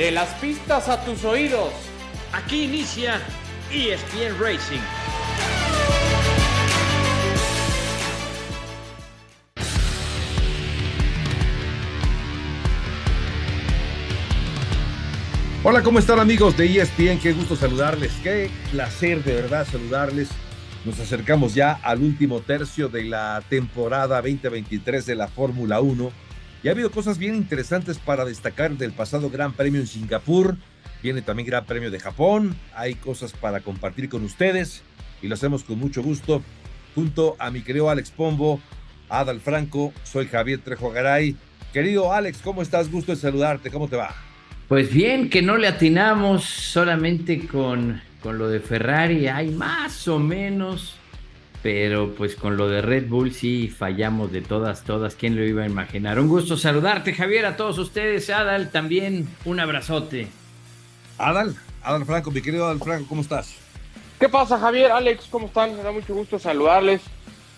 De las pistas a tus oídos. Aquí inicia ESPN Racing. Hola, ¿cómo están amigos de ESPN? Qué gusto saludarles, qué placer de verdad saludarles. Nos acercamos ya al último tercio de la temporada 2023 de la Fórmula 1 y ha habido cosas bien interesantes para destacar del pasado Gran Premio en Singapur. Viene también Gran Premio de Japón. Hay cosas para compartir con ustedes y lo hacemos con mucho gusto junto a mi querido Alex Pombo, Adal Franco, soy Javier Trejo Garay. Querido Alex, ¿cómo estás? Gusto de saludarte, ¿cómo te va? Pues bien, que no le atinamos solamente con, con lo de Ferrari, hay más o menos, pero pues con lo de Red Bull sí fallamos de todas, todas. ¿Quién lo iba a imaginar? Un gusto saludarte, Javier, a todos ustedes. Adal, también un abrazote. Adal, Adal Franco, mi querido Adal Franco, ¿cómo estás? ¿Qué pasa, Javier? Alex, ¿cómo están? Me da mucho gusto saludarles.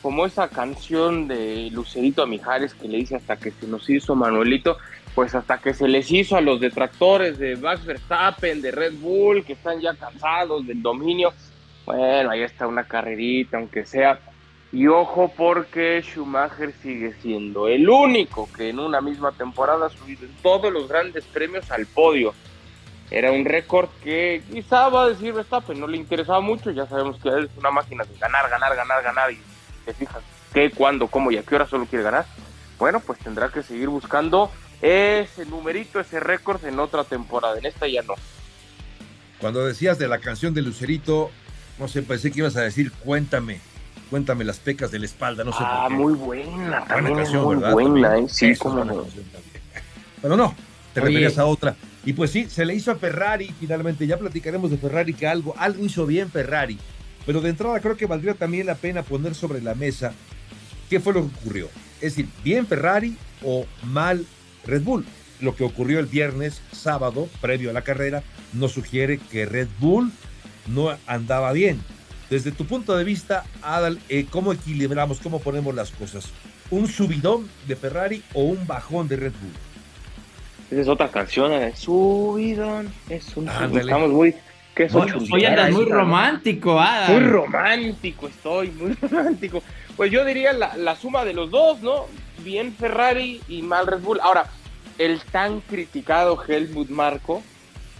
Como esa canción de Lucerito a Mijares que le dice hasta que se nos hizo Manuelito pues hasta que se les hizo a los detractores de Max Verstappen, de Red Bull, que están ya cansados del dominio. Bueno, ahí está una carrerita, aunque sea. Y ojo porque Schumacher sigue siendo el único que en una misma temporada ha subido en todos los grandes premios al podio. Era un récord que quizá va a decir Verstappen, no le interesaba mucho, ya sabemos que él es una máquina de ganar, ganar, ganar, ganar y se fija qué, cuándo, cómo y a qué hora solo quiere ganar. Bueno, pues tendrá que seguir buscando ese numerito, ese récord en otra temporada. En esta ya no. Cuando decías de la canción de Lucerito, no sé, pensé que ibas a decir cuéntame, cuéntame las pecas de la espalda, no sé ah, por qué. muy buena, también canción, muy ¿verdad? buena, También. ¿eh? sí, Eso buena no. Pero no, te Oye. referías a otra. Y pues sí, se le hizo a Ferrari, finalmente, ya platicaremos de Ferrari, que algo, algo hizo bien Ferrari. Pero de entrada creo que valdría también la pena poner sobre la mesa qué fue lo que ocurrió. Es decir, bien Ferrari o mal Red Bull. Lo que ocurrió el viernes, sábado, previo a la carrera, nos sugiere que Red Bull no andaba bien. Desde tu punto de vista, Adal, eh, ¿cómo equilibramos, cómo ponemos las cosas? ¿Un subidón de Ferrari o un bajón de Red Bull? Esa es otra canción, ¿eh? Subidón, es un Ándale. Estamos muy... ¿Qué es Hoy, hoy andas muy romántico, Adal. Muy romántico estoy, muy romántico. Pues yo diría la, la suma de los dos, ¿no? Bien Ferrari y mal Red Bull. Ahora, el tan criticado Helmut Marco,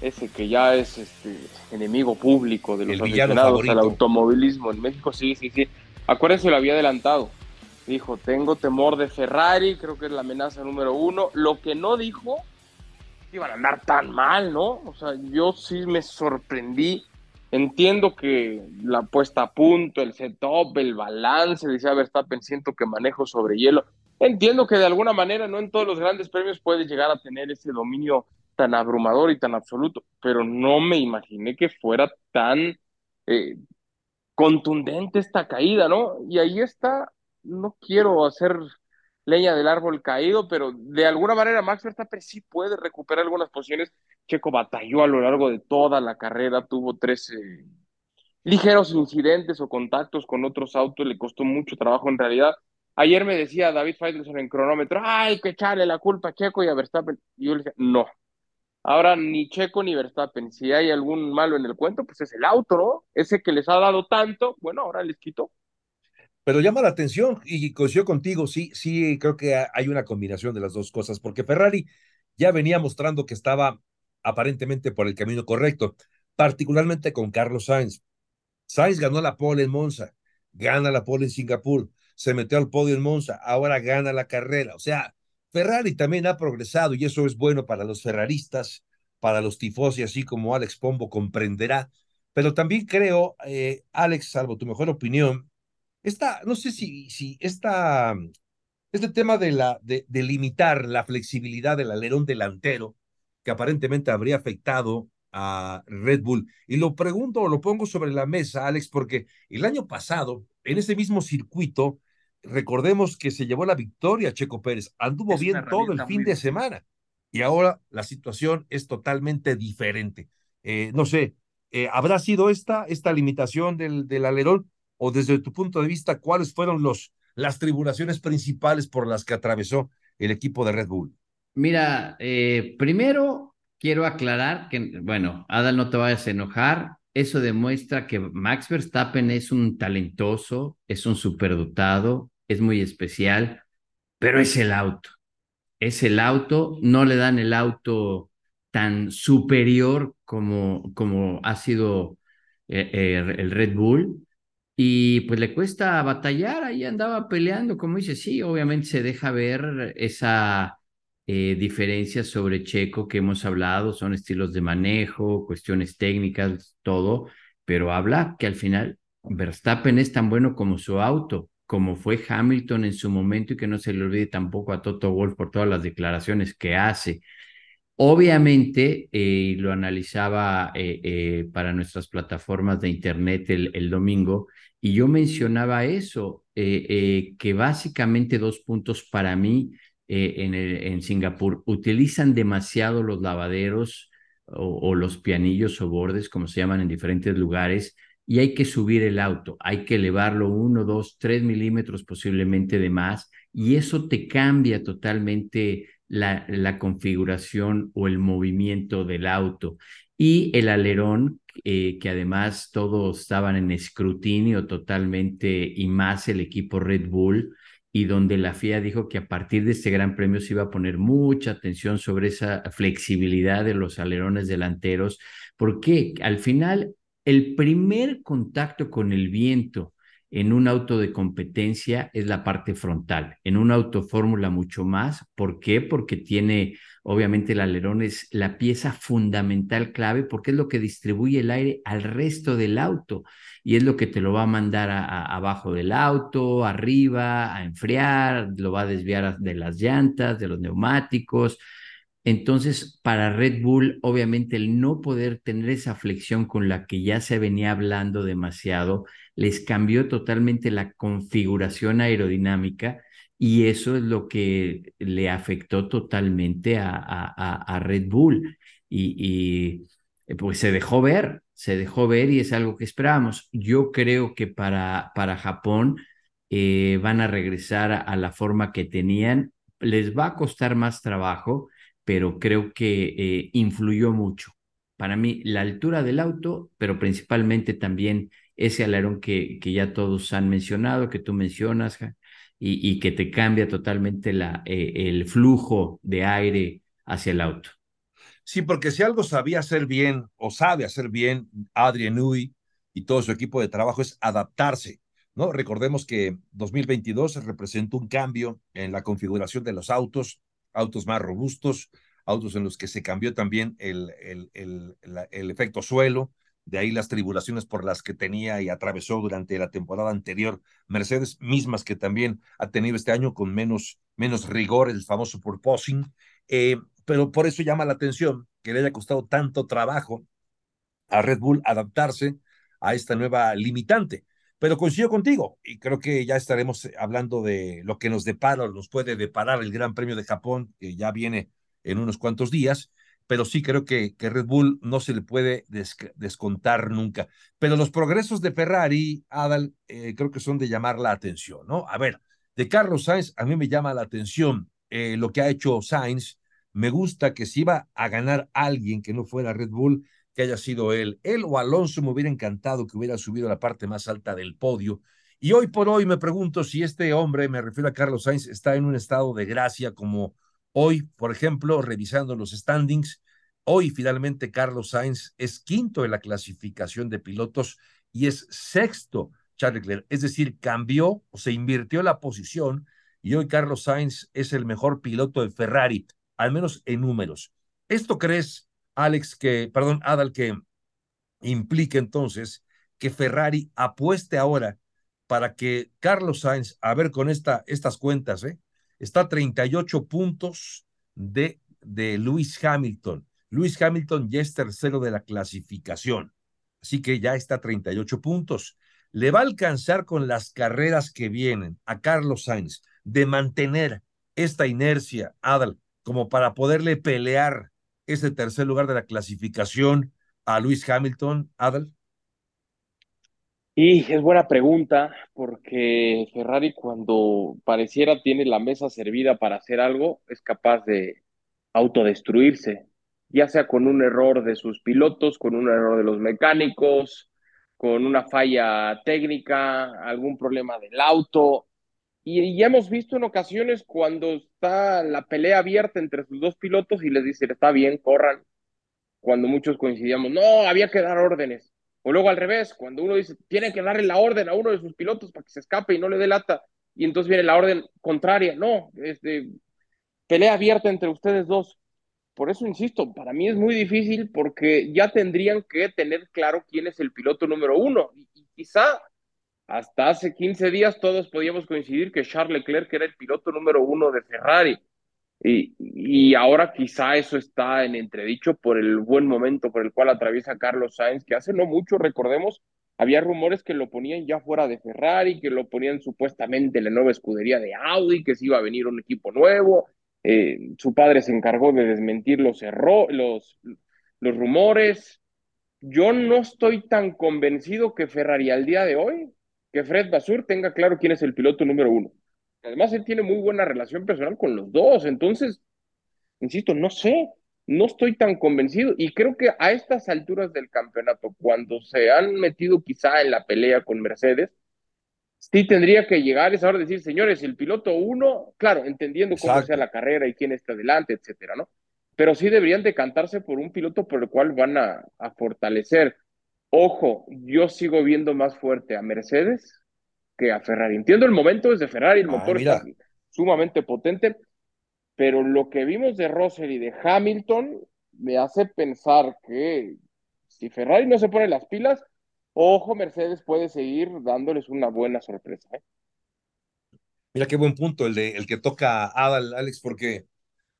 ese que ya es este enemigo público de los El aficionados al automovilismo en México, sí, sí, sí. Acuérdense, lo había adelantado. Dijo, tengo temor de Ferrari, creo que es la amenaza número uno. Lo que no dijo, que iban a andar tan mal, ¿no? O sea, yo sí me sorprendí. Entiendo que la puesta a punto, el setup, el balance, decía Verstappen, siento que manejo sobre hielo. Entiendo que de alguna manera no en todos los grandes premios puedes llegar a tener ese dominio tan abrumador y tan absoluto, pero no me imaginé que fuera tan eh, contundente esta caída, ¿no? Y ahí está, no quiero hacer leña del árbol caído, pero de alguna manera Max Verstappen sí puede recuperar algunas posiciones. Checo batalló a lo largo de toda la carrera, tuvo tres ligeros incidentes o contactos con otros autos, le costó mucho trabajo en realidad. Ayer me decía David Faitelson en cronómetro, ay, que echarle la culpa a Checo y a Verstappen. Y yo le decía, no. Ahora ni Checo ni Verstappen, si hay algún malo en el cuento, pues es el auto, ¿no? Ese que les ha dado tanto, bueno, ahora les quitó. Pero llama la atención y coincido contigo, sí, sí, creo que ha- hay una combinación de las dos cosas, porque Ferrari ya venía mostrando que estaba aparentemente por el camino correcto, particularmente con Carlos Sainz. Sainz ganó la pole en Monza, gana la pole en Singapur, se metió al podio en Monza, ahora gana la carrera. O sea, Ferrari también ha progresado y eso es bueno para los ferraristas, para los tifosi, así como Alex Pombo comprenderá. Pero también creo, eh, Alex, salvo tu mejor opinión, esta, no sé si, si esta, este tema de, la, de, de limitar la flexibilidad del alerón delantero, que aparentemente habría afectado a Red Bull. Y lo pregunto o lo pongo sobre la mesa, Alex, porque el año pasado, en ese mismo circuito, recordemos que se llevó la victoria Checo Pérez, anduvo Es bien todo el fin de semana. Y ahora la situación es totalmente diferente. Eh, no sé, eh, ¿habrá sido esta, esta limitación del, del alerón? O desde tu punto de vista, ¿cuáles fueron los, las tribulaciones principales por las que atravesó el equipo de Red Bull? Mira, eh, primero quiero aclarar que, bueno, Adal, no te vayas a enojar. Eso demuestra que Max Verstappen es un talentoso, es un superdotado, es muy especial, pero es el auto. Es el auto, no le dan el auto tan superior como, como ha sido eh, eh, el Red Bull. Y pues le cuesta batallar, ahí andaba peleando, como dice, sí, obviamente se deja ver esa eh, diferencias sobre Checo que hemos hablado, son estilos de manejo, cuestiones técnicas, todo, pero habla que al final Verstappen es tan bueno como su auto, como fue Hamilton en su momento y que no se le olvide tampoco a Toto Wolff por todas las declaraciones que hace. Obviamente, eh, lo analizaba eh, para nuestras plataformas de Internet el, domingo, y yo mencionaba eso, que básicamente dos puntos para mí eh, en, Singapur utilizan demasiado los lavaderos o, los pianillos o bordes, como se llaman en diferentes lugares, y hay que subir el auto, hay que elevarlo uno, dos, tres milímetros posiblemente de más, y eso te cambia totalmente la, la configuración o el movimiento del auto. Y el alerón, eh, que además todos estaban en escrutinio totalmente, y más el equipo Red Bull, y donde la FIA dijo que a partir de este gran premio se iba a poner mucha atención sobre esa flexibilidad de los alerones delanteros, porque al final el primer contacto con el viento en un auto de competencia es la parte frontal, en un auto fórmula mucho más. ¿Por qué? Porque tiene, obviamente el alerón es la pieza fundamental clave porque es lo que distribuye el aire al resto del auto y es lo que te lo va a mandar abajo del auto, arriba, a enfriar, lo va a desviar de las llantas, de los neumáticos. Entonces, para Red Bull, obviamente el no poder tener esa flexión con la que ya se venía hablando demasiado, les cambió totalmente la configuración aerodinámica y eso es lo que le afectó totalmente a, Red Bull. Y, y, pues se dejó ver, se dejó ver y es algo que esperábamos. Yo creo que para, para Japón eh, van a regresar a la forma que tenían. Les va a costar más trabajo pero creo que eh, influyó mucho. Para mí, la altura del auto, pero principalmente también ese alerón que, que ya todos han mencionado, que tú mencionas, y, y que te cambia totalmente la, eh, el flujo de aire hacia el auto. Sí, porque si algo sabía hacer bien o sabe hacer bien Adrian Nui y todo su equipo de trabajo es adaptarse. ¿no? Recordemos que 2022 representó un cambio en la configuración de los autos, autos más robustos, autos en los que se cambió también el, el, el, el, efecto suelo, de ahí las tribulaciones por las que tenía y atravesó durante la temporada anterior Mercedes, mismas que también ha tenido este año con menos, menos rigor, el famoso purposing, eh, pero por eso llama la atención que le haya costado tanto trabajo a Red Bull adaptarse a esta nueva limitante. Pero coincido contigo y creo que ya estaremos hablando de lo que nos depara, nos puede deparar el Gran Premio de Japón, que ya viene en unos cuantos días, pero sí creo que, que Red Bull no se le puede descontar nunca. Pero los progresos de Ferrari, Adal, eh, creo que son de llamar la atención, ¿no? A ver, de Carlos Sainz, a mí me llama la atención eh, lo que ha hecho Sainz. Me gusta que si iba a ganar alguien que no fuera Red Bull, que haya sido él. Él o Alonso me hubiera encantado que hubiera subido a la parte más alta del podio. Y hoy por hoy me pregunto si este hombre, me refiero a Carlos Sainz, está en un estado de gracia como hoy, por ejemplo, revisando los standings. Hoy finalmente Carlos Sainz es quinto en la clasificación de pilotos y es sexto Charles Leclerc. Es decir, cambió o se invirtió la posición y hoy Carlos Sainz es el mejor piloto de Ferrari, al menos en números. ¿Esto crees Alex, que, perdón, Adal, que implica entonces que Ferrari apueste ahora para que Carlos Sainz, a ver con esta, estas cuentas, ¿eh? está a 38 puntos de, de Lewis Hamilton. Lewis Hamilton ya es tercero de la clasificación, así que ya está a 38 puntos. Le va a alcanzar con las carreras que vienen a Carlos Sainz de mantener esta inercia, Adal, como para poderle pelear ese tercer lugar de la clasificación a Luis Hamilton, Adel? Y es buena pregunta, porque Ferrari cuando pareciera tiene la mesa servida para hacer algo, es capaz de autodestruirse. ya sea con un error de sus pilotos, con un error de los mecánicos, con una falla técnica, algún problema del auto. Y ya hemos visto en ocasiones cuando está la pelea abierta entre sus dos pilotos y les dicen, está bien, corran, cuando muchos coincidíamos, no, había que dar órdenes. O luego al revés, cuando uno dice, tiene que darle la orden a uno de sus pilotos para que se escape y no le dé lata, y entonces viene la orden contraria, no, este, pelea abierta entre ustedes dos. Por eso insisto, para mí es muy difícil porque ya tendrían que tener claro quién es el piloto número uno. Y quizá hasta hace 15 días todos podíamos coincidir que Charles Leclerc era el piloto número uno de Ferrari. Y, y, ahora quizá eso está en entredicho por el buen momento por el cual atraviesa Carlos Sainz, que hace no mucho, recordemos, había rumores que lo ponían ya fuera de Ferrari, que lo ponían supuestamente en la nueva escudería de Audi, que se iba a venir un equipo nuevo. Eh, su padre se encargó de desmentir los, los, los rumores. Yo no estoy tan convencido que Ferrari al día de hoy que Fred Basur tenga claro quién es el piloto número uno. Además, él tiene muy buena relación personal con los dos, entonces, insisto, no sé, no estoy tan convencido y creo que a estas alturas del campeonato, cuando se han metido quizá en la pelea con Mercedes, sí tendría que llegar esa hora de decir, señores, el piloto uno, claro, entendiendo cómo sea la carrera y quién está adelante, etcétera, ¿no? Pero sí deberían decantarse por un piloto por el cual van a, a fortalecer. Ojo, yo sigo viendo más fuerte a Mercedes que a Ferrari. Entiendo el momento desde Ferrari, el ah, motor está sumamente potente, pero lo que vimos de Russell y de Hamilton me hace pensar que si Ferrari no se pone las pilas, ojo, Mercedes puede seguir dándoles una buena sorpresa. ¿eh? Mira qué buen punto el, de, el que toca Adal, Alex, porque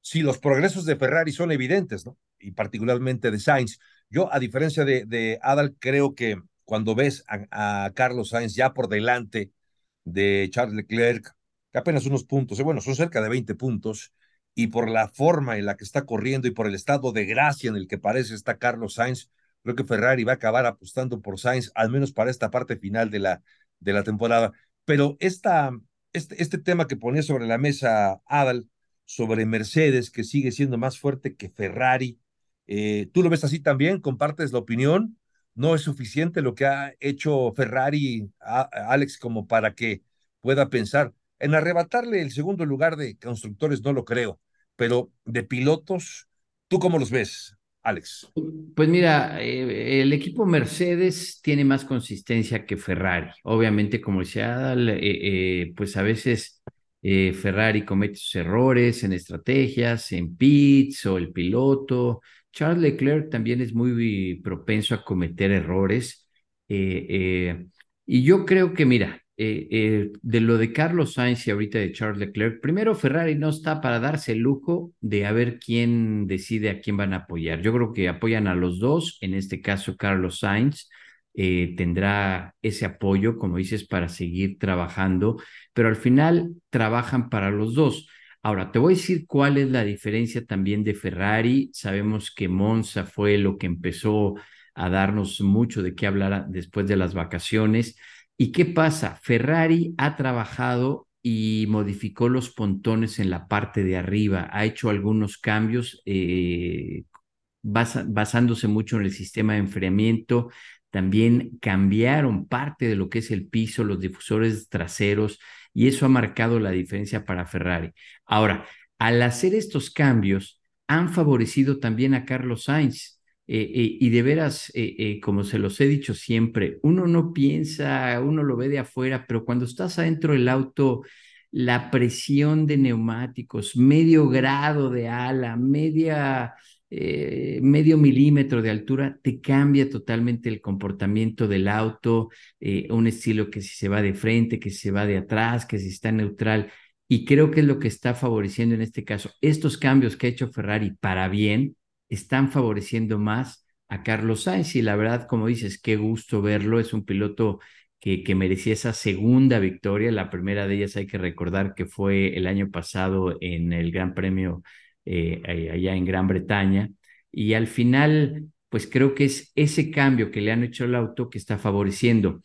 sí, los progresos de Ferrari son evidentes, ¿no? Y particularmente de Sainz. Yo, a diferencia de, Adal, creo que cuando ves a, Carlos Sainz ya por delante de Charles Leclerc, que apenas unos puntos, bueno, son cerca de 20 puntos, y por la forma en la que está corriendo y por el estado de gracia en el que parece está Carlos Sainz, creo que Ferrari va a acabar apostando por Sainz, al menos para esta parte final de la, de la temporada. Pero esta, este, este tema que ponía sobre la mesa Adal, sobre Mercedes, que sigue siendo más fuerte que Ferrari, eh, ¿Tú lo ves así también? ¿Compartes la opinión? ¿No es suficiente lo que ha hecho Ferrari, a, Alex, como para que pueda pensar en arrebatarle el segundo lugar de constructores? No lo creo, pero de pilotos, ¿tú cómo los ves? Alex. Pues mira, eh, el equipo Mercedes tiene más consistencia que Ferrari. Obviamente, como decía eh, pues a veces Ferrari comete sus errores en estrategias, en pits o el piloto, Charles Leclerc también es muy propenso a cometer errores. Eh, eh, y yo creo que, mira, eh, de lo de Carlos Sainz y ahorita de Charles Leclerc, primero Ferrari no está para darse el lujo de a ver quién decide a quién van a apoyar. Yo creo que apoyan a los dos, en este caso Carlos Sainz. tendrá ese apoyo, como dices, para seguir trabajando, pero al final trabajan para los dos. Ahora, te voy a decir cuál es la diferencia también de Ferrari. Sabemos que Monza fue lo que empezó a darnos mucho de qué hablar después de las vacaciones. ¿Y qué pasa? Ferrari ha trabajado y modificó los pontones en la parte de arriba, ha hecho algunos cambios eh, basándose mucho en el sistema de enfriamiento. También cambiaron parte de lo que es el piso, los difusores traseros y eso ha marcado la diferencia para Ferrari. Ahora, al hacer estos cambios, han favorecido también a Carlos Sainz. Eh, eh, y de veras, eh, como se los he dicho siempre, uno no piensa, uno lo ve de afuera, pero cuando estás adentro del auto, la presión de neumáticos, medio grado de ala, media eh, medio milímetro de altura, te cambia totalmente el comportamiento del auto, eh, un estilo que si se va de frente, que si se va de atrás, que si está neutral. Y creo que es lo que está favoreciendo en este caso. Estos cambios que ha hecho Ferrari para bien están favoreciendo más a Carlos Sainz. Y la verdad, como dices, qué gusto verlo. Es un piloto que, merecía esa segunda victoria. La primera de ellas hay que recordar que fue el año pasado en el Gran Premio eh, allá en Gran Bretaña. Y al final, pues creo que es ese cambio que le han hecho al auto que está favoreciendo.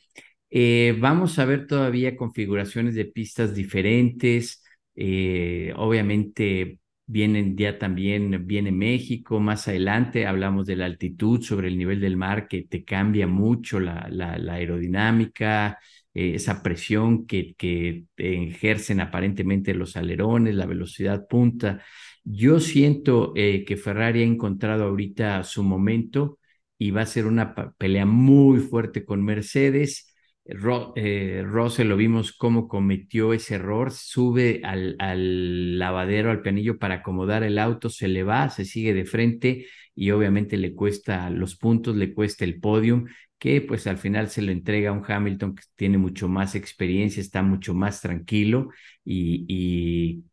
Eh, vamos a ver todavía configuraciones de pistas diferentes. Eh, obviamente, vienen ya también, viene México, más adelante hablamos de la altitud sobre el nivel del mar que te cambia mucho la, la, aerodinámica, eh, esa presión que, que ejercen aparentemente los alerones, la velocidad punta. Yo siento eh, que Ferrari ha encontrado ahorita su momento y va a ser una pelea muy fuerte con Mercedes Ro, eh, lo vimos cómo cometió ese error, sube al, al, lavadero, al pianillo para acomodar el auto, se le va, se sigue de frente y obviamente le cuesta los puntos, le cuesta el podium, que pues al final se lo entrega a un Hamilton que tiene mucho más experiencia, está mucho más tranquilo y, y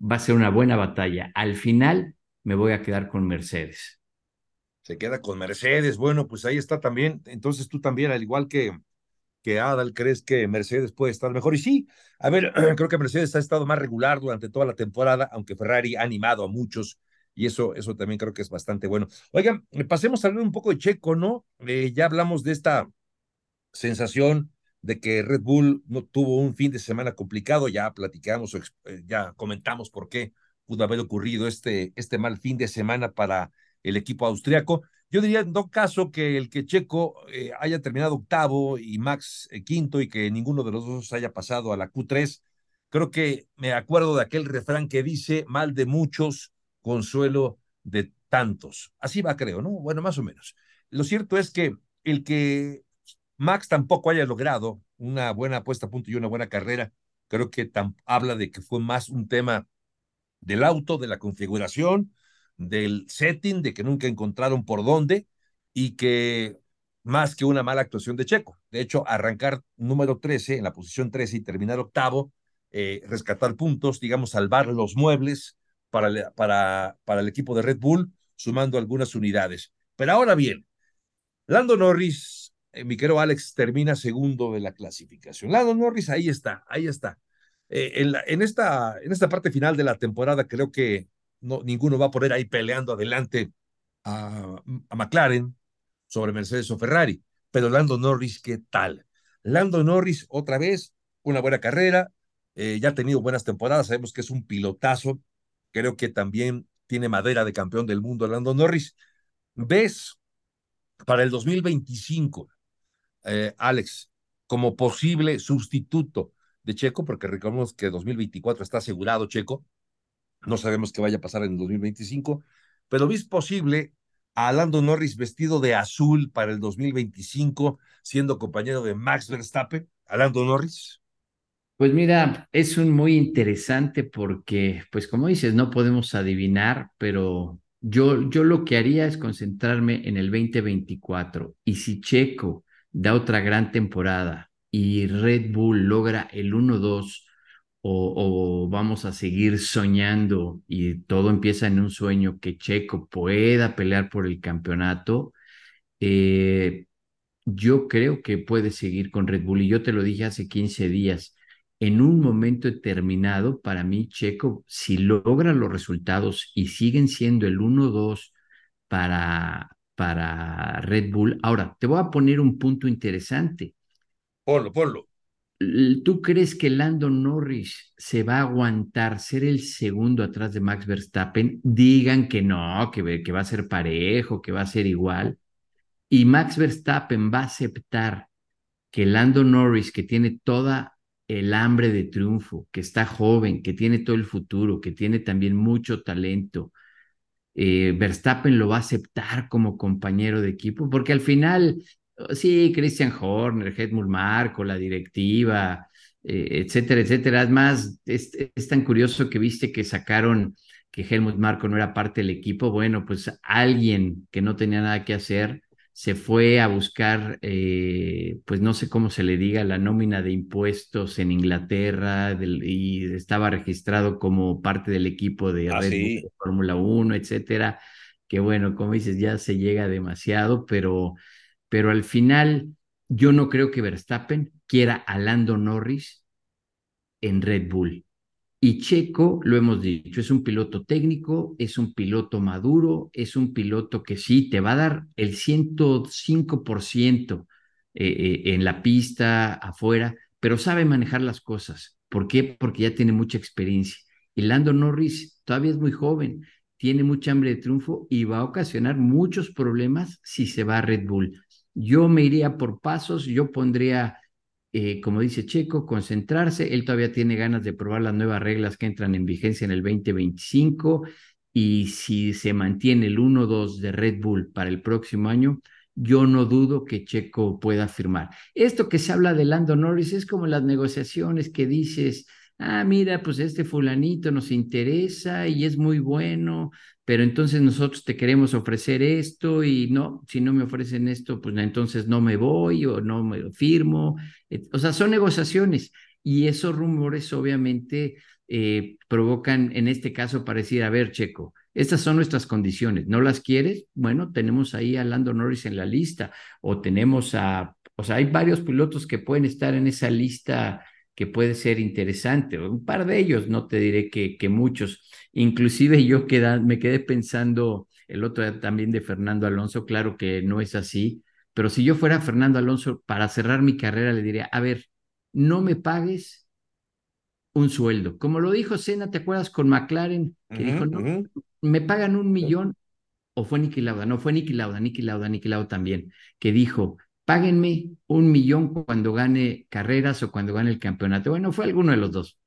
va a ser una buena batalla. Al final me voy a quedar con Mercedes. Se queda con Mercedes, bueno, pues ahí está también, entonces tú también, al igual que que Adal crees que Mercedes puede estar mejor. Y sí, a ver, creo que Mercedes ha estado más regular durante toda la temporada, aunque Ferrari ha animado a muchos y eso, eso también creo que es bastante bueno. Oigan, pasemos a hablar un poco de Checo, ¿no? Eh, ya hablamos de esta sensación de que Red Bull no tuvo un fin de semana complicado, ya platicamos, eh, ya comentamos por qué pudo haber ocurrido este, este mal fin de semana para el equipo austriaco. Yo diría en todo caso que el que Checo eh, haya terminado octavo y Max eh, quinto y que ninguno de los dos haya pasado a la Q3, creo que me acuerdo de aquel refrán que dice mal de muchos, consuelo de tantos. Así va, creo, ¿no? Bueno, más o menos. Lo cierto es que el que Max tampoco haya logrado una buena puesta a punto y una buena carrera, creo que habla de que fue más un tema del auto, de la configuración, del setting, de que nunca encontraron por dónde y que más que una mala actuación de Checo. De hecho, arrancar número 13 en la posición 13 y terminar octavo, eh, rescatar puntos, digamos, salvar los muebles para, para, para el equipo de Red Bull, sumando algunas unidades. Pero ahora bien, Lando Norris, eh, mi querido Alex, termina segundo de la clasificación. Lando Norris, ahí está, ahí está. Eh, en, esta, en esta parte final de la temporada creo que no, ninguno va a poner ahí peleando adelante a, a McLaren sobre Mercedes o Ferrari. Pero Lando Norris, ¿qué tal? Lando Norris, otra vez, una buena carrera, eh, ya ha tenido buenas temporadas, sabemos que es un pilotazo, creo que también tiene madera de campeón del mundo Lando Norris. ¿Ves para el 2025, eh, Alex, como posible sustituto de Checo, porque recordemos que 2024 está asegurado Checo, no sabemos qué vaya a pasar en el 2025, pero ¿ves posible a Lando Norris vestido de azul para el 2025, siendo compañero de Max Verstappen? ¿A Lando Norris? Pues mira, es un muy interesante porque, pues como dices, no podemos adivinar, pero yo, yo lo que haría es concentrarme en el 2024. Y si Checo da otra gran temporada y Red Bull logra el 1-2 o, vamos a seguir soñando y todo empieza en un sueño que Checo pueda pelear por el campeonato, eh, yo creo que puede seguir con Red Bull. Y yo te lo dije hace 15 días, en un momento determinado, para mí, Checo, si logra los resultados y siguen siendo el 1-2 para, para Red Bull, ahora te voy a poner un punto interesante. Ponlo, ponlo. ¿Tú crees que Lando Norris se va a aguantar ser el segundo atrás de Max Verstappen? Digan que no, que, va a ser parejo, que va a ser igual. Y Max Verstappen va a aceptar que Lando Norris, que tiene toda el hambre de triunfo, que está joven, que tiene todo el futuro, que tiene también mucho talento, eh, Verstappen lo va a aceptar como compañero de equipo, porque al final Sí, Christian Horner, Helmut Marco, la directiva, eh, etcétera, etcétera. Además, es, es, tan curioso que viste que sacaron que Helmut Marco no era parte del equipo. Bueno, pues alguien que no tenía nada que hacer se fue a buscar, eh, pues no sé cómo se le diga, la nómina de impuestos en Inglaterra y estaba registrado como parte del equipo de ah, Fórmula 1, etcétera. Que bueno, como dices, ya se llega demasiado, pero pero al final yo no creo que Verstappen quiera a Lando Norris en Red Bull. Y Checo, lo hemos dicho, es un piloto técnico, es un piloto maduro, es un piloto que sí te va a dar el 105% eh, eh, en la pista, afuera, pero sabe manejar las cosas. ¿Por qué? Porque ya tiene mucha experiencia. Y Lando Norris todavía es muy joven, tiene mucha hambre de triunfo y va a ocasionar muchos problemas si se va a Red Bull. Yo me iría por pasos, yo pondría, eh, como dice Checo, concentrarse. Él todavía tiene ganas de probar las nuevas reglas que entran en vigencia en el 2025 y si se mantiene el 1-2 de Red Bull para el próximo año, yo no dudo que Checo pueda firmar. Esto que se habla de Lando Norris es como las negociaciones que dices, ah, mira, pues este fulanito nos interesa y es muy bueno, pero entonces nosotros te queremos ofrecer esto y no, si no me ofrecen esto, pues entonces no me voy o no me firmo. O sea, son negociaciones y esos rumores obviamente eh, provocan, en este caso, para decir, a ver, Checo, estas son nuestras condiciones, ¿no las quieres? Bueno, tenemos ahí a Lando Norris en la lista o tenemos a, o sea, hay varios pilotos que pueden estar en esa lista que puede ser interesante. Un par de ellos, no te diré que, que muchos. Inclusive yo me quedé pensando el otro día también de Fernando Alonso, claro que no es así, pero si yo fuera Fernando Alonso para cerrar mi carrera, le diría, a ver, no me pagues un sueldo. Como lo dijo Senna, ¿te acuerdas con McLaren? Que dijo, no, me pagan un millón. O fue Niki Lauda, no, fue Niki Lauda, Niki Lauda, Niki Lauda también, que dijo, páguenme un millón cuando gane carreras o cuando gane el campeonato. Bueno, fue alguno de los dos.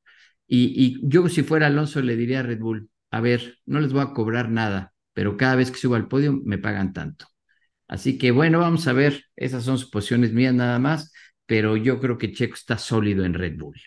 Y, yo si fuera Alonso le diría a Red Bull, a ver, no les voy a cobrar nada, pero cada vez que subo al podio me pagan tanto. Así que bueno, vamos a ver, esas son suposiciones mías nada más, pero yo creo que Checo está sólido en Red Bull.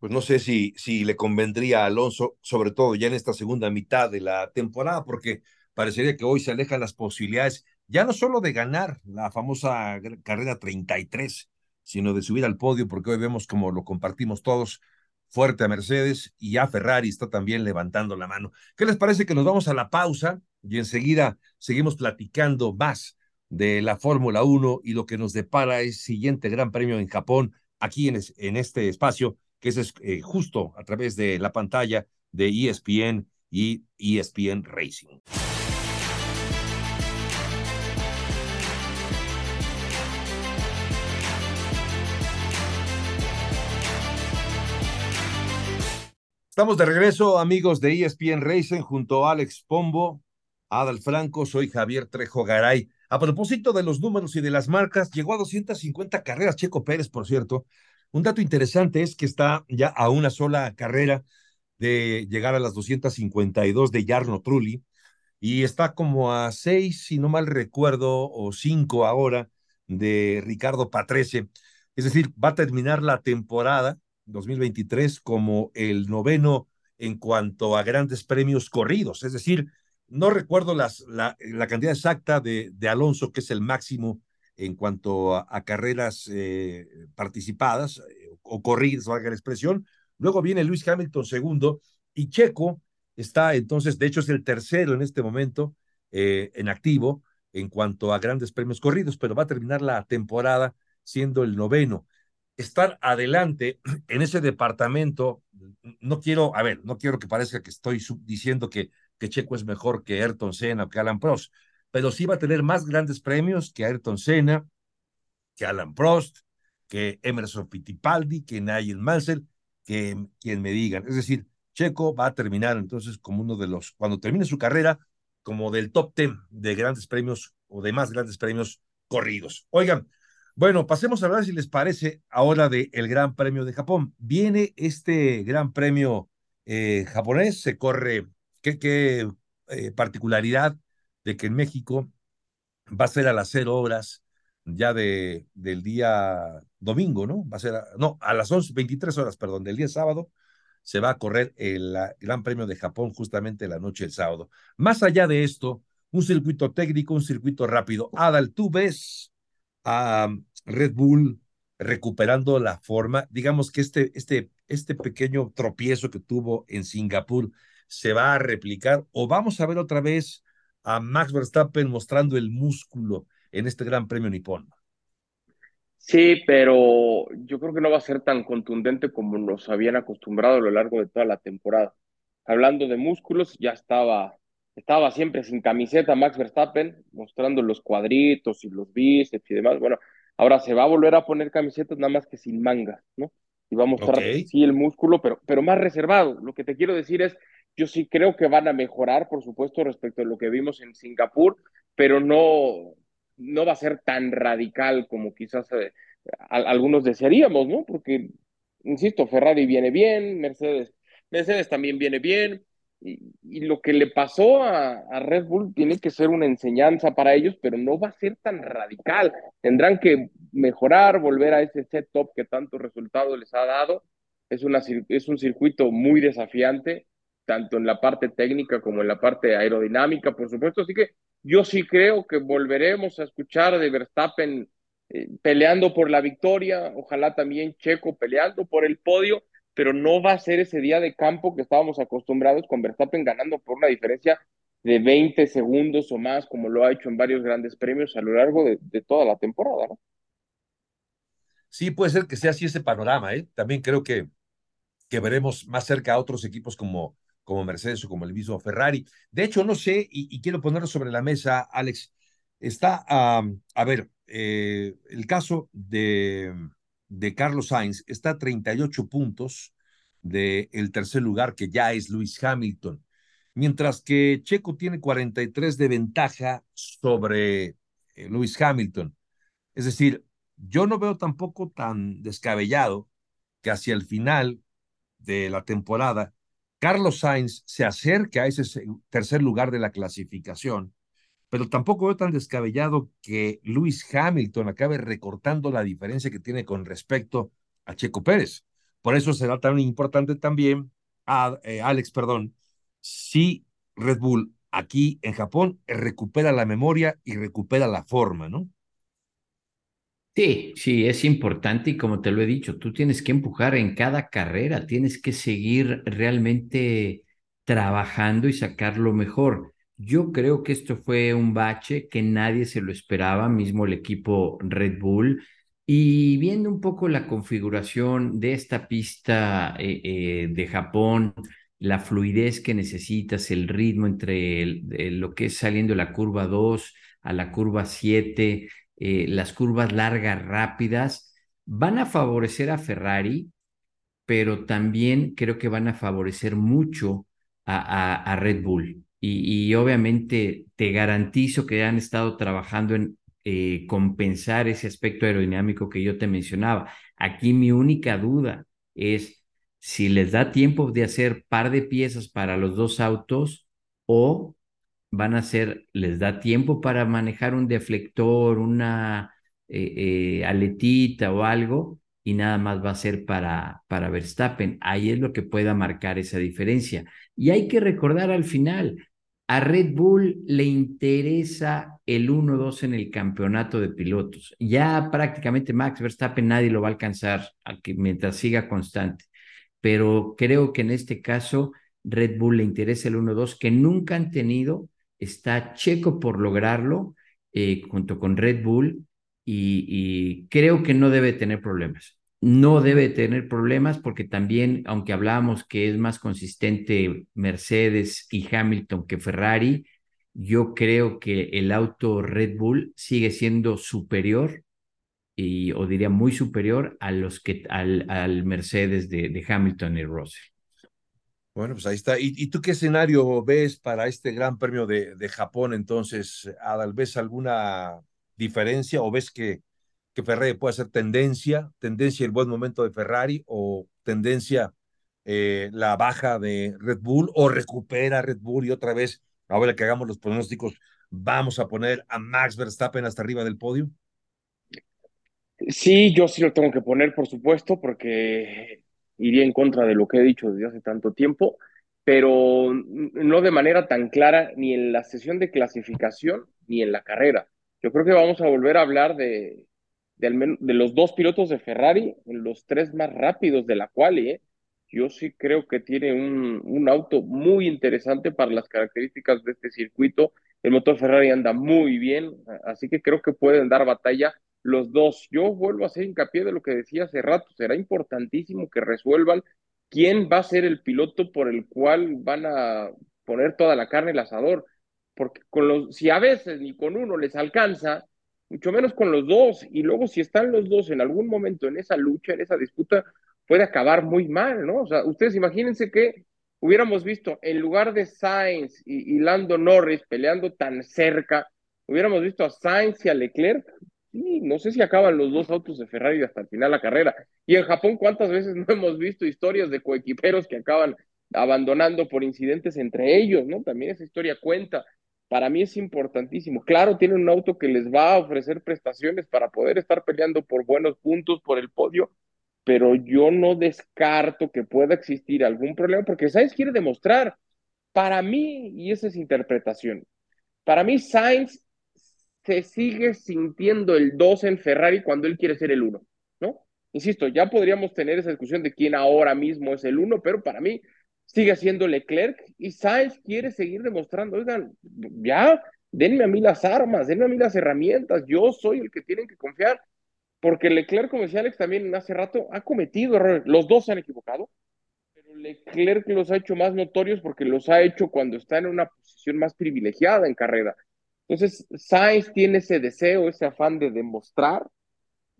Pues no sé si, si le convendría a Alonso, sobre todo ya en esta segunda mitad de la temporada, porque parecería que hoy se alejan las posibilidades ya no solo de ganar la famosa carrera 33, sino de subir al podio, porque hoy vemos como lo compartimos todos, fuerte a Mercedes y ya Ferrari está también levantando la mano. ¿Qué les parece que nos vamos a la pausa y enseguida seguimos platicando más de la Fórmula 1 y lo que nos depara el siguiente Gran Premio en Japón, aquí en, en este espacio, que es eh, justo a través de la pantalla de ESPN y ESPN Racing. Estamos de regreso, amigos de ESPN Racing, junto a Alex Pombo, Adal Franco, soy Javier Trejo Garay. A propósito de los números y de las marcas, llegó a 250 carreras Checo Pérez, por cierto. Un dato interesante es que está ya a una sola carrera de llegar a las 252 de Jarno Trulli y está como a seis, si no mal recuerdo, o cinco ahora de Ricardo Patrese. Es decir, va a terminar la temporada 2023 como el noveno en cuanto a grandes premios corridos. Es decir, no recuerdo la, la, cantidad exacta de, de, Alonso, que es el máximo en cuanto a, carreras eh, participadas eh, o corridas, valga la expresión. Luego viene Luis Hamilton segundo y Checo está entonces, de hecho es el tercero en este momento eh, en activo en cuanto a grandes premios corridos, pero va a terminar la temporada siendo el noveno estar adelante en ese departamento, no quiero, a ver, no quiero que parezca que estoy diciendo que, que Checo es mejor que Ayrton Senna o que Alan Prost, pero sí va a tener más grandes premios que Ayrton Senna, que Alan Prost, que Emerson Fittipaldi, que Nigel Mansell, que quien me digan. Es decir, Checo va a terminar entonces como uno de los, cuando termine su carrera, como del top ten de grandes premios o de más grandes premios corridos. Oigan, bueno, pasemos a hablar, si les parece, ahora del Gran Premio de Japón. Viene este Gran Premio eh, japonés, se corre, qué, qué eh, particularidad de que en México va a ser a las cero horas ya de, del día domingo, ¿no? Va a ser, no, a las 11, 23 horas, perdón, del día sábado, se va a correr el Gran Premio de Japón justamente la noche del sábado. Más allá de esto, un circuito técnico, un circuito rápido. Adal, tú ves a Red Bull recuperando la forma. Digamos que este, este, este pequeño tropiezo que tuvo en Singapur se va a replicar o vamos a ver otra vez a Max Verstappen mostrando el músculo en este Gran Premio nipón. Sí, pero yo creo que no va a ser tan contundente como nos habían acostumbrado a lo largo de toda la temporada. Hablando de músculos, ya estaba estaba siempre sin camiseta Max Verstappen, mostrando los cuadritos y los bíceps y demás. Bueno, ahora se va a volver a poner camisetas nada más que sin manga, ¿no? y va a mostrar Ok. sí el músculo, pero, pero más reservado. Lo que te quiero decir es, yo sí creo que van a mejorar, por supuesto, respecto a lo que vimos en Singapur, pero no, no va a ser tan radical como quizás eh, a- algunos desearíamos, ¿no? Porque, insisto, Ferrari viene bien, Mercedes, Mercedes también viene bien, y, lo que le pasó a, Red Bull tiene que ser una enseñanza para ellos, pero no va a ser tan radical. Tendrán que mejorar, volver a ese setup que tantos resultados les ha dado. Es, una, es un circuito muy desafiante, tanto en la parte técnica como en la parte aerodinámica, por supuesto. Así que yo sí creo que volveremos a escuchar de Verstappen eh, peleando por la victoria, ojalá también Checo peleando por el podio, pero no va a ser ese día de campo que estábamos acostumbrados con Verstappen ganando por una diferencia de 20 segundos o más, como lo ha hecho en varios grandes premios a lo largo de, toda la temporada, ¿no? Sí, puede ser que sea así ese panorama, ¿eh? También creo que, que veremos más cerca a otros equipos como, como Mercedes o como el mismo Ferrari. De hecho, no sé, y, quiero ponerlo sobre la mesa, Alex, está, a ver, eh, el caso de, de Carlos Sainz está a 38 puntos del el tercer lugar, que ya es Lewis Hamilton, mientras que Checo tiene 43 de ventaja sobre eh, Lewis Hamilton. Es decir, yo no veo tampoco tan descabellado que hacia el final de la temporada, Carlos Sainz se acerque a ese tercer lugar de la clasificación, pero tampoco veo tan descabellado que Lewis Hamilton acabe recortando la diferencia que tiene con respecto a Checo Pérez. Por eso será tan importante también, a, eh, Alex, perdón, si Red Bull aquí en Japón recupera la memoria y recupera la forma, ¿no? Sí, sí, es importante y como te lo he dicho, tú tienes que empujar en cada carrera, tienes que seguir realmente trabajando y sacar lo mejor. Yo creo que esto fue un bache que nadie se lo esperaba, mismo el equipo Red Bull. Y viendo un poco la configuración de esta pista eh, eh, de Japón, la fluidez que necesitas, el ritmo entre lo que es saliendo de la curva 2 a la curva 7 eh, las curvas largas, rápidas, van a favorecer a Ferrari, pero también creo que van a favorecer mucho a, a Red Bull. Y, obviamente te garantizo que han estado trabajando en eh, compensar ese aspecto aerodinámico que yo te mencionaba. Aquí mi única duda es si les da tiempo de hacer par de piezas para los dos autos o van a ser, les da tiempo para manejar un deflector, una eh, eh, aletita o algo, y nada más va a ser para, para Verstappen. Ahí es lo que pueda marcar esa diferencia. Y hay que recordar al final, a Red Bull le interesa el 1-2 en el campeonato de pilotos. Ya prácticamente Max Verstappen nadie lo va a alcanzar mientras siga constante. Pero creo que en este caso Red Bull le interesa el 1-2 que nunca han tenido está Checo por lograrlo eh, junto con Red Bull y, creo que no debe tener problemas. No debe tener problemas porque también, aunque hablábamos que es más consistente Mercedes y Hamilton que Ferrari, yo creo que el auto Red Bull sigue siendo superior y, o diría muy superior a los que al, al Mercedes de, de Hamilton y Russell. Bueno, pues ahí está. ¿Y, ¿Y, tú qué escenario ves para este Gran Premio de, de, Japón entonces? ¿Ves alguna diferencia o ves que, que Ferrari puede ser tendencia, tendencia el buen momento de Ferrari o tendencia eh, la baja de Red Bull o recupera Red Bull y otra vez, ahora que hagamos los pronósticos, vamos a poner a Max Verstappen hasta arriba del podio? Sí, yo sí lo tengo que poner, por supuesto, porque iría en contra de lo que he dicho desde hace tanto tiempo, pero no de manera tan clara ni en la sesión de clasificación ni en la carrera. Yo creo que vamos a volver a hablar de, de, al de los dos pilotos de Ferrari, los tres más rápidos de la quali. ¿eh? Yo sí creo que tiene un, un auto muy interesante para las características de este circuito. El motor Ferrari anda muy bien, así que creo que pueden dar batalla los dos. Yo vuelvo a hacer hincapié de lo que decía hace rato, será importantísimo que resuelvan quién va a ser el piloto por el cual van a poner toda la carne en el asador, porque con los, si a veces ni con uno les alcanza, mucho menos con los dos, y luego si están los dos en algún momento en esa lucha, en esa disputa, puede acabar muy mal, ¿no? O sea, ustedes imagínense que hubiéramos visto en lugar de Sainz y, y Lando Norris peleando tan cerca, hubiéramos visto a Sainz y a Leclerc, sí, no sé si acaban los dos autos de Ferrari hasta el final de la carrera. Y en Japón, ¿cuántas veces no hemos visto historias de coequiperos que acaban abandonando por incidentes entre ellos, ¿no? También esa historia cuenta. Para mí es importantísimo. Claro, tienen un auto que les va a ofrecer prestaciones para poder estar peleando por buenos puntos por el podio, pero yo no descarto que pueda existir algún problema porque Sainz quiere demostrar, para mí, y esa es interpretación, para mí Sainz se sigue sintiendo el 2 en Ferrari cuando él quiere ser el 1, ¿no? Insisto, ya podríamos tener esa discusión de quién ahora mismo es el 1, pero para mí sigue siendo Leclerc y Sainz quiere seguir demostrando, oigan, ya, denme a mí las armas, denme a mí las herramientas, yo soy el que tienen que confiar, porque Leclerc, como decía Alex también hace rato, ha cometido errores, los dos se han equivocado, pero Leclerc los ha hecho más notorios porque los ha hecho cuando está en una posición más privilegiada en carrera. Entonces, Sainz tiene ese deseo, ese afán de demostrar,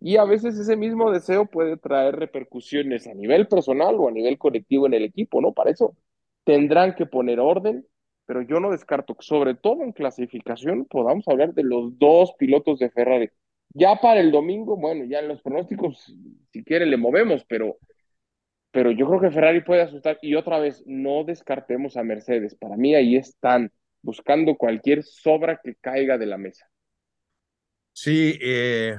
y a veces ese mismo deseo puede traer repercusiones a nivel personal o a nivel colectivo en el equipo, ¿no? Para eso tendrán que poner orden, pero yo no descarto sobre todo en clasificación podamos hablar de los dos pilotos de Ferrari. Ya para el domingo, bueno, ya en los pronósticos, si quiere, le movemos, pero, pero yo creo que Ferrari puede asustar. Y otra vez, no descartemos a Mercedes. Para mí ahí están buscando cualquier sobra que caiga de la mesa. Sí, eh,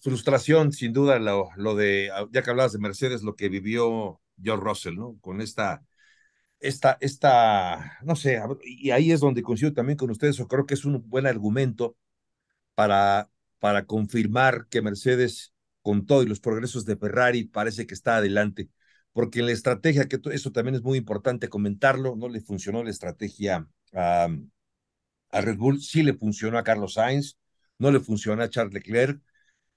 frustración, sin duda, lo, lo, de, ya que hablabas de Mercedes, lo que vivió George Russell, ¿no? Con esta, esta, esta, no sé, y ahí es donde coincido también con ustedes, o creo que es un buen argumento para, para confirmar que Mercedes, con todo y los progresos de Ferrari, parece que está adelante. Porque la estrategia, que eso también es muy importante comentarlo, no le funcionó la estrategia a, a Red Bull, sí le funcionó a Carlos Sainz, no le funcionó a Charles Leclerc,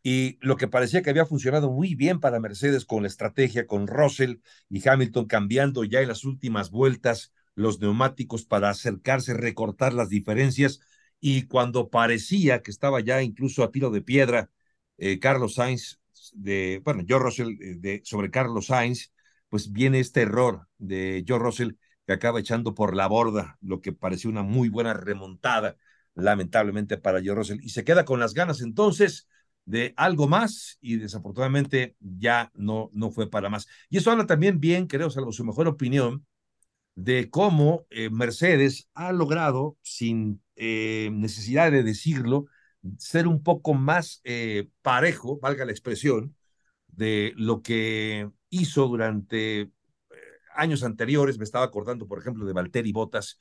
y lo que parecía que había funcionado muy bien para Mercedes con la estrategia, con Russell y Hamilton cambiando ya en las últimas vueltas los neumáticos para acercarse, recortar las diferencias, y cuando parecía que estaba ya incluso a tiro de piedra eh, Carlos Sainz, de, bueno, George Russell eh, de, sobre Carlos Sainz, pues viene este error de George Russell que acaba echando por la borda lo que parecía una muy buena remontada, lamentablemente para George Russell, y se queda con las ganas. Entonces de algo más y desafortunadamente ya no, no fue para más. Y eso habla también bien, creo, salvo su mejor opinión, de cómo eh, Mercedes ha logrado, sin eh, necesidad de decirlo, ser un poco más eh, parejo, valga la expresión, de lo que hizo durante años anteriores. Me estaba acordando, por ejemplo, de Valtteri Bottas.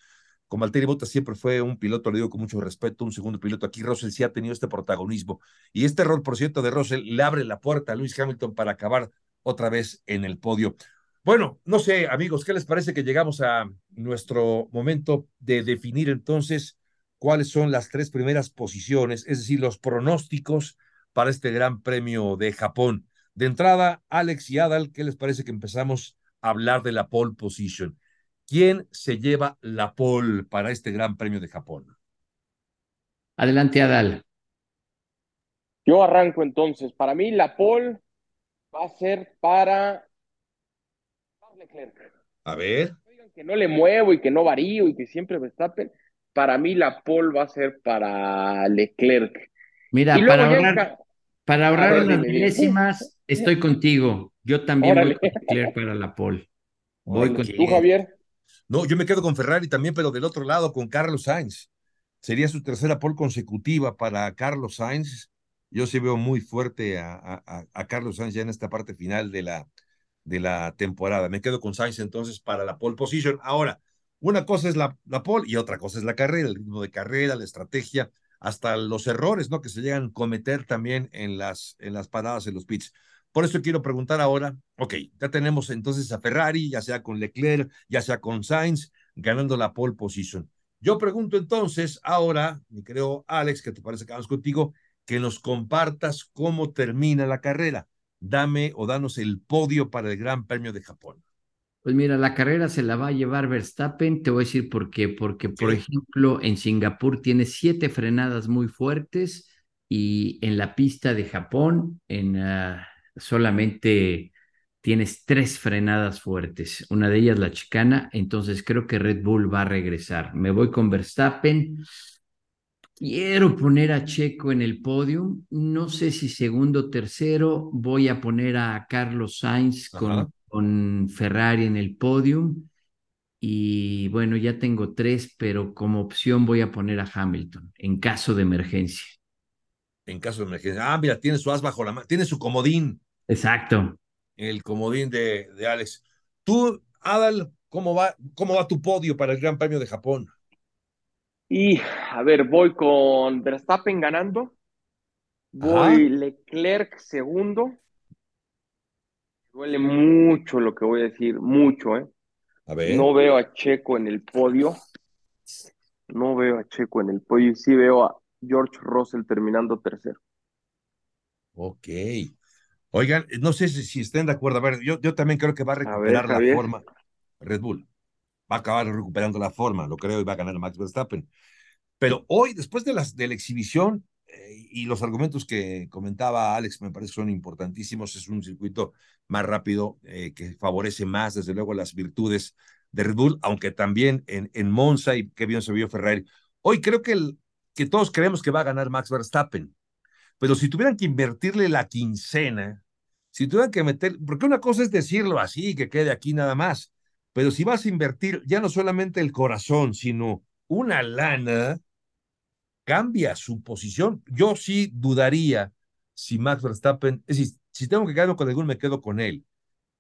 Con Valtteri Bottas siempre fue un piloto, lo digo con mucho respeto, un segundo piloto. Aquí Russell sí ha tenido este protagonismo. Y este rol, por cierto, de Russell le abre la puerta a Lewis Hamilton para acabar otra vez en el podio. Bueno, no sé, amigos, ¿qué les parece que llegamos a nuestro momento de definir entonces cuáles son las tres primeras posiciones, es decir, los pronósticos para este Gran Premio de Japón? De entrada, Alex y Adal, ¿qué les parece que empezamos a hablar de la pole position? ¿Quién se lleva la pole para este Gran Premio de Japón? Adelante, Adal. Yo arranco entonces. Para mí, la pole va a ser para Leclerc. A ver. Que no le muevo y que no varío y que siempre me tapen. Para mí, la pole va a ser para Leclerc. Mira, para ahorrar, para ahorrar unas milésimas, estoy contigo. Yo también Órale. voy con Leclerc para la pole. Voy con ¿Tú, Javier? No, yo me quedo con Ferrari también, pero del otro lado, con Carlos Sainz. Sería su tercera pole consecutiva para Carlos Sainz. Yo sí veo muy fuerte a, a, a, Carlos Sainz ya en esta parte final de la, de la temporada. Me quedo con Sainz entonces para la pole position. Ahora, una cosa es la, la pole y otra cosa es la carrera, el ritmo de carrera, la estrategia, hasta los errores ¿no? que se llegan a cometer también en las, en las paradas, en los pits. Por eso quiero preguntar ahora, ok, ya tenemos entonces a Ferrari, ya sea con Leclerc, ya sea con Sainz, ganando la pole position. Yo pregunto entonces ahora, y creo, Alex, que te parece que vamos contigo, que nos compartas cómo termina la carrera. Dame o danos el podio para el Gran Premio de Japón. Pues mira, la carrera se la va a llevar Verstappen. Te voy a decir por qué. Porque, por sí. ejemplo, en Singapur tiene siete frenadas muy fuertes y en la pista de Japón, en uh, solamente tienes tres frenadas fuertes, una de ellas la chicana, entonces creo que Red Bull va a regresar. Me voy con Verstappen. Quiero poner a Checo en el podio. No sé si segundo o tercero. Voy a poner a Carlos Sainz con, con, Ferrari en el podio. Y bueno, ya tengo tres, pero como opción voy a poner a Hamilton en caso de emergencia. En caso de emergencia. Ah, mira, tiene su as bajo la mano, tiene su comodín. Exacto. El comodín de, de Alex. Tú, Adal, ¿cómo va, ¿cómo va tu podio para el Gran Premio de Japón? Y a ver, voy con Verstappen ganando. Voy Leclerc segundo. Duele mucho lo que voy a decir, mucho, ¿eh? No veo a Checo en el podio. No veo a Checo en el podio y sí veo a George Russell terminando tercero. Ok. Oigan, no sé si, estén de acuerdo. A ver, yo, yo también creo que va a recuperar la forma. Red Bull va a acabar recuperando la forma, lo creo, y va a ganar Max Verstappen. Pero hoy, después de, las, de la exhibición eh, y los argumentos que comentaba Alex, me parece que son importantísimos. Es un circuito más rápido eh, que favorece más, desde luego, las virtudes de Red Bull, aunque también en, en Monza y qué bien se vio Ferrari. Hoy creo que, el, que todos creemos que va a ganar Max Verstappen, pero si tuvieran que invertirle la quincena, si tuvieran que meter, porque una cosa es decirlo así, que quede aquí nada más, pero si vas a invertir ya no solamente el corazón, sino una lana, cambia su posición. Yo sí dudaría si Max Verstappen, es decir, si tengo que quedarme con algún, me quedo con él,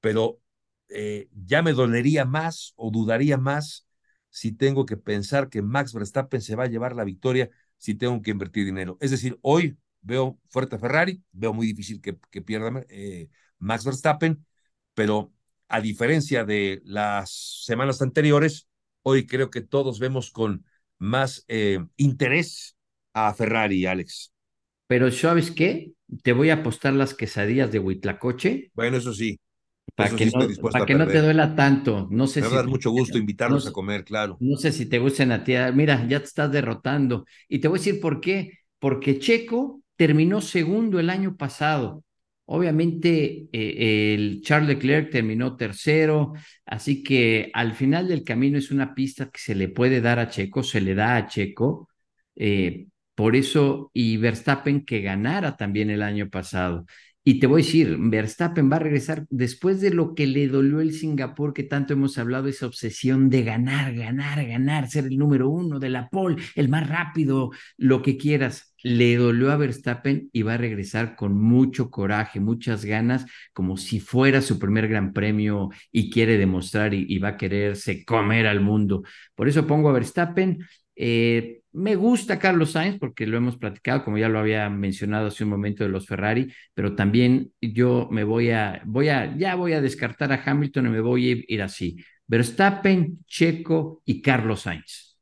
pero eh, ya me dolería más o dudaría más si tengo que pensar que Max Verstappen se va a llevar la victoria si tengo que invertir dinero. Es decir, hoy veo fuerte a Ferrari, veo muy difícil que, que pierda eh, Max Verstappen, pero a diferencia de las semanas anteriores, hoy creo que todos vemos con más eh, interés a Ferrari, Alex. Pero ¿sabes qué? Te voy a apostar las quesadillas de Huitlacoche. Bueno, eso sí. Para que, no, para que no te duela tanto. No sé Me si va a dar mucho gusto invitarlos a comer, claro. No sé si te gusten a ti. Mira, ya te estás derrotando. Y te voy a decir por qué. Porque Checo terminó segundo el año pasado. Obviamente eh, el Charles Leclerc terminó tercero, así que al final del camino es una pista que se le puede dar a Checo, se le da a Checo, eh, por eso y Verstappen que ganara también el año pasado. Y te voy a decir, Verstappen va a regresar después de lo que le dolió el Singapur, que tanto hemos hablado, esa obsesión de ganar, ganar, ganar, ser el número uno de la pole, el más rápido, lo que quieras. Le dolió a Verstappen y va a regresar con mucho coraje, muchas ganas, como si fuera su primer gran premio y quiere demostrar y, va a quererse comer al mundo. Por eso pongo a Verstappen. Eh, me gusta Carlos Sainz porque lo hemos platicado, como ya lo había mencionado hace un momento de los Ferrari, pero también yo me voy a, voy a, ya voy a descartar a Hamilton y me voy a ir así. Verstappen, Checo y Carlos Sainz.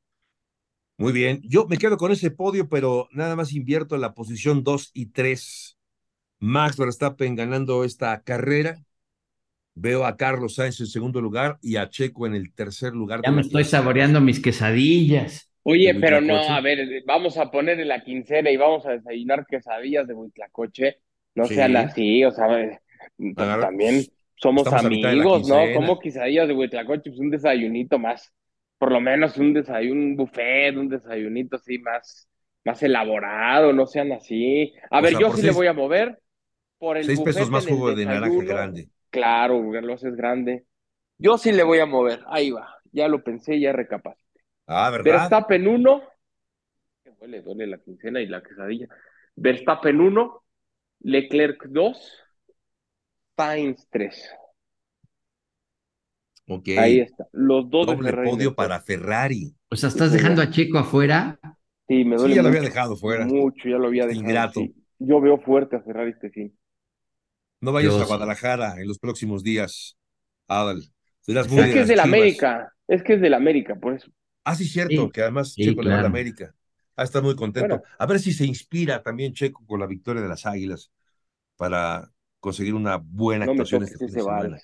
Muy bien, yo me quedo con ese podio, pero nada más invierto en la posición 2 y 3. Max Verstappen ganando esta carrera. Veo a Carlos Sainz en segundo lugar y a Checo en el tercer lugar. Ya me estoy saboreando mis quesadillas. Oye, pero no, a ver, vamos a poner en la quincena y vamos a desayunar quesadillas de Huitlacoche. No sean así, o sea, pues, también somos amigos, ¿no? Como quesadillas de Huitlacoche, pues un desayunito más, por lo menos un desayuno, un buffet, un desayunito así más, más elaborado, no sean así. A ver, yo sí le voy a mover por el Seis pesos más jugo de naranja grande. Claro, lo es grande. Yo sí le voy a mover, ahí va. Ya lo pensé, ya recapacité. Ah, ¿verdad? Verstappen 1. Duele, duele la quincena y la quesadilla. Verstappen 1, Leclerc 2, Sainz 3. Ok. Ahí está. Los dos Doble de podio para Ferrari. O sea, ¿estás dejando a Checo afuera? Sí, me duele. Sí, ya lo había dejado fuera. Mucho, ya lo había dejado. Ingrato. Yo veo fuerte a Ferrari este fin. No vayas a Guadalajara en los próximos días, Adal. es que es del América. Es que es del América, por eso. Ah, sí, cierto, que además Checo le va a América. Ah, está muy contento. A ver si se inspira también Checo con la victoria de las Águilas para conseguir una buena actuación este fin de semana.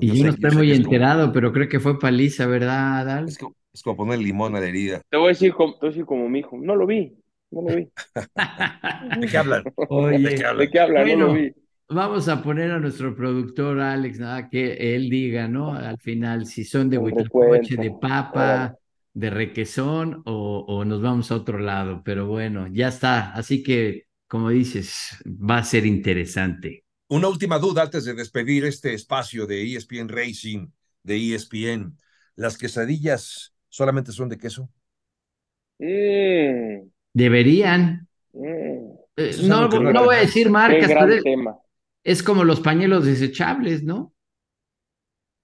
y yo, no estoy muy enterado, pero creo que fue paliza, ¿verdad, Adal? Es, como, poner limón a la herida. Te voy a decir como, te voy a decir como mi hijo, no lo vi, no lo vi. ¿De qué hablan? Oye, ¿De qué hablan? no lo vi. Vamos a poner a nuestro productor Alex, nada que él diga, ¿no? Al final, si son de huitlacoche, de papa, de requesón o, o nos vamos a otro lado. Pero bueno, ya está. Así que, como dices, va a ser interesante. Una última duda antes de despedir este espacio de ESPN Racing, de ESPN. ¿Las quesadillas solamente son de queso? Mm, Deberían. mm. eh, no, no voy a decir marcas, pero es, como los pañuelos desechables, ¿no?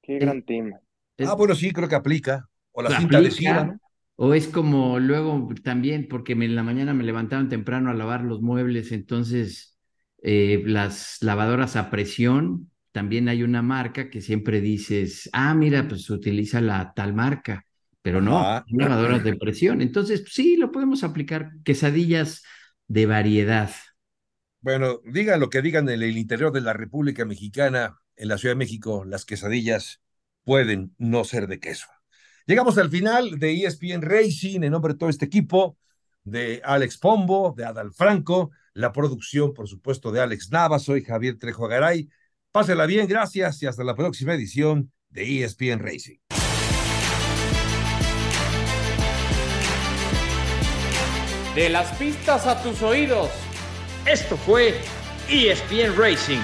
qué gran tema. Es- Ah, bueno, sí, creo que aplica. O la aplica, cinta adhesiva, ¿no? O es como luego también, porque me- en la mañana me levantaban temprano a lavar los muebles, entonces eh, las lavadoras a presión, también hay una marca que siempre dices, ah, mira, pues utiliza la tal marca, pero no, son lavadoras de presión. Entonces, sí, lo podemos aplicar, quesadillas de variedad. Bueno, digan lo que digan en el interior de la República Mexicana, en la Ciudad de México, las quesadillas pueden no ser de queso. Llegamos al final de ESPN Racing, en nombre de todo este equipo, de Alex Pombo, de Adal Franco, la producción, por supuesto, de Alex Nava, soy Javier Trejo Garay. Pásela bien, gracias y hasta la próxima edición de ESPN Racing. De las pistas a tus oídos. Esto fue ESPN Racing.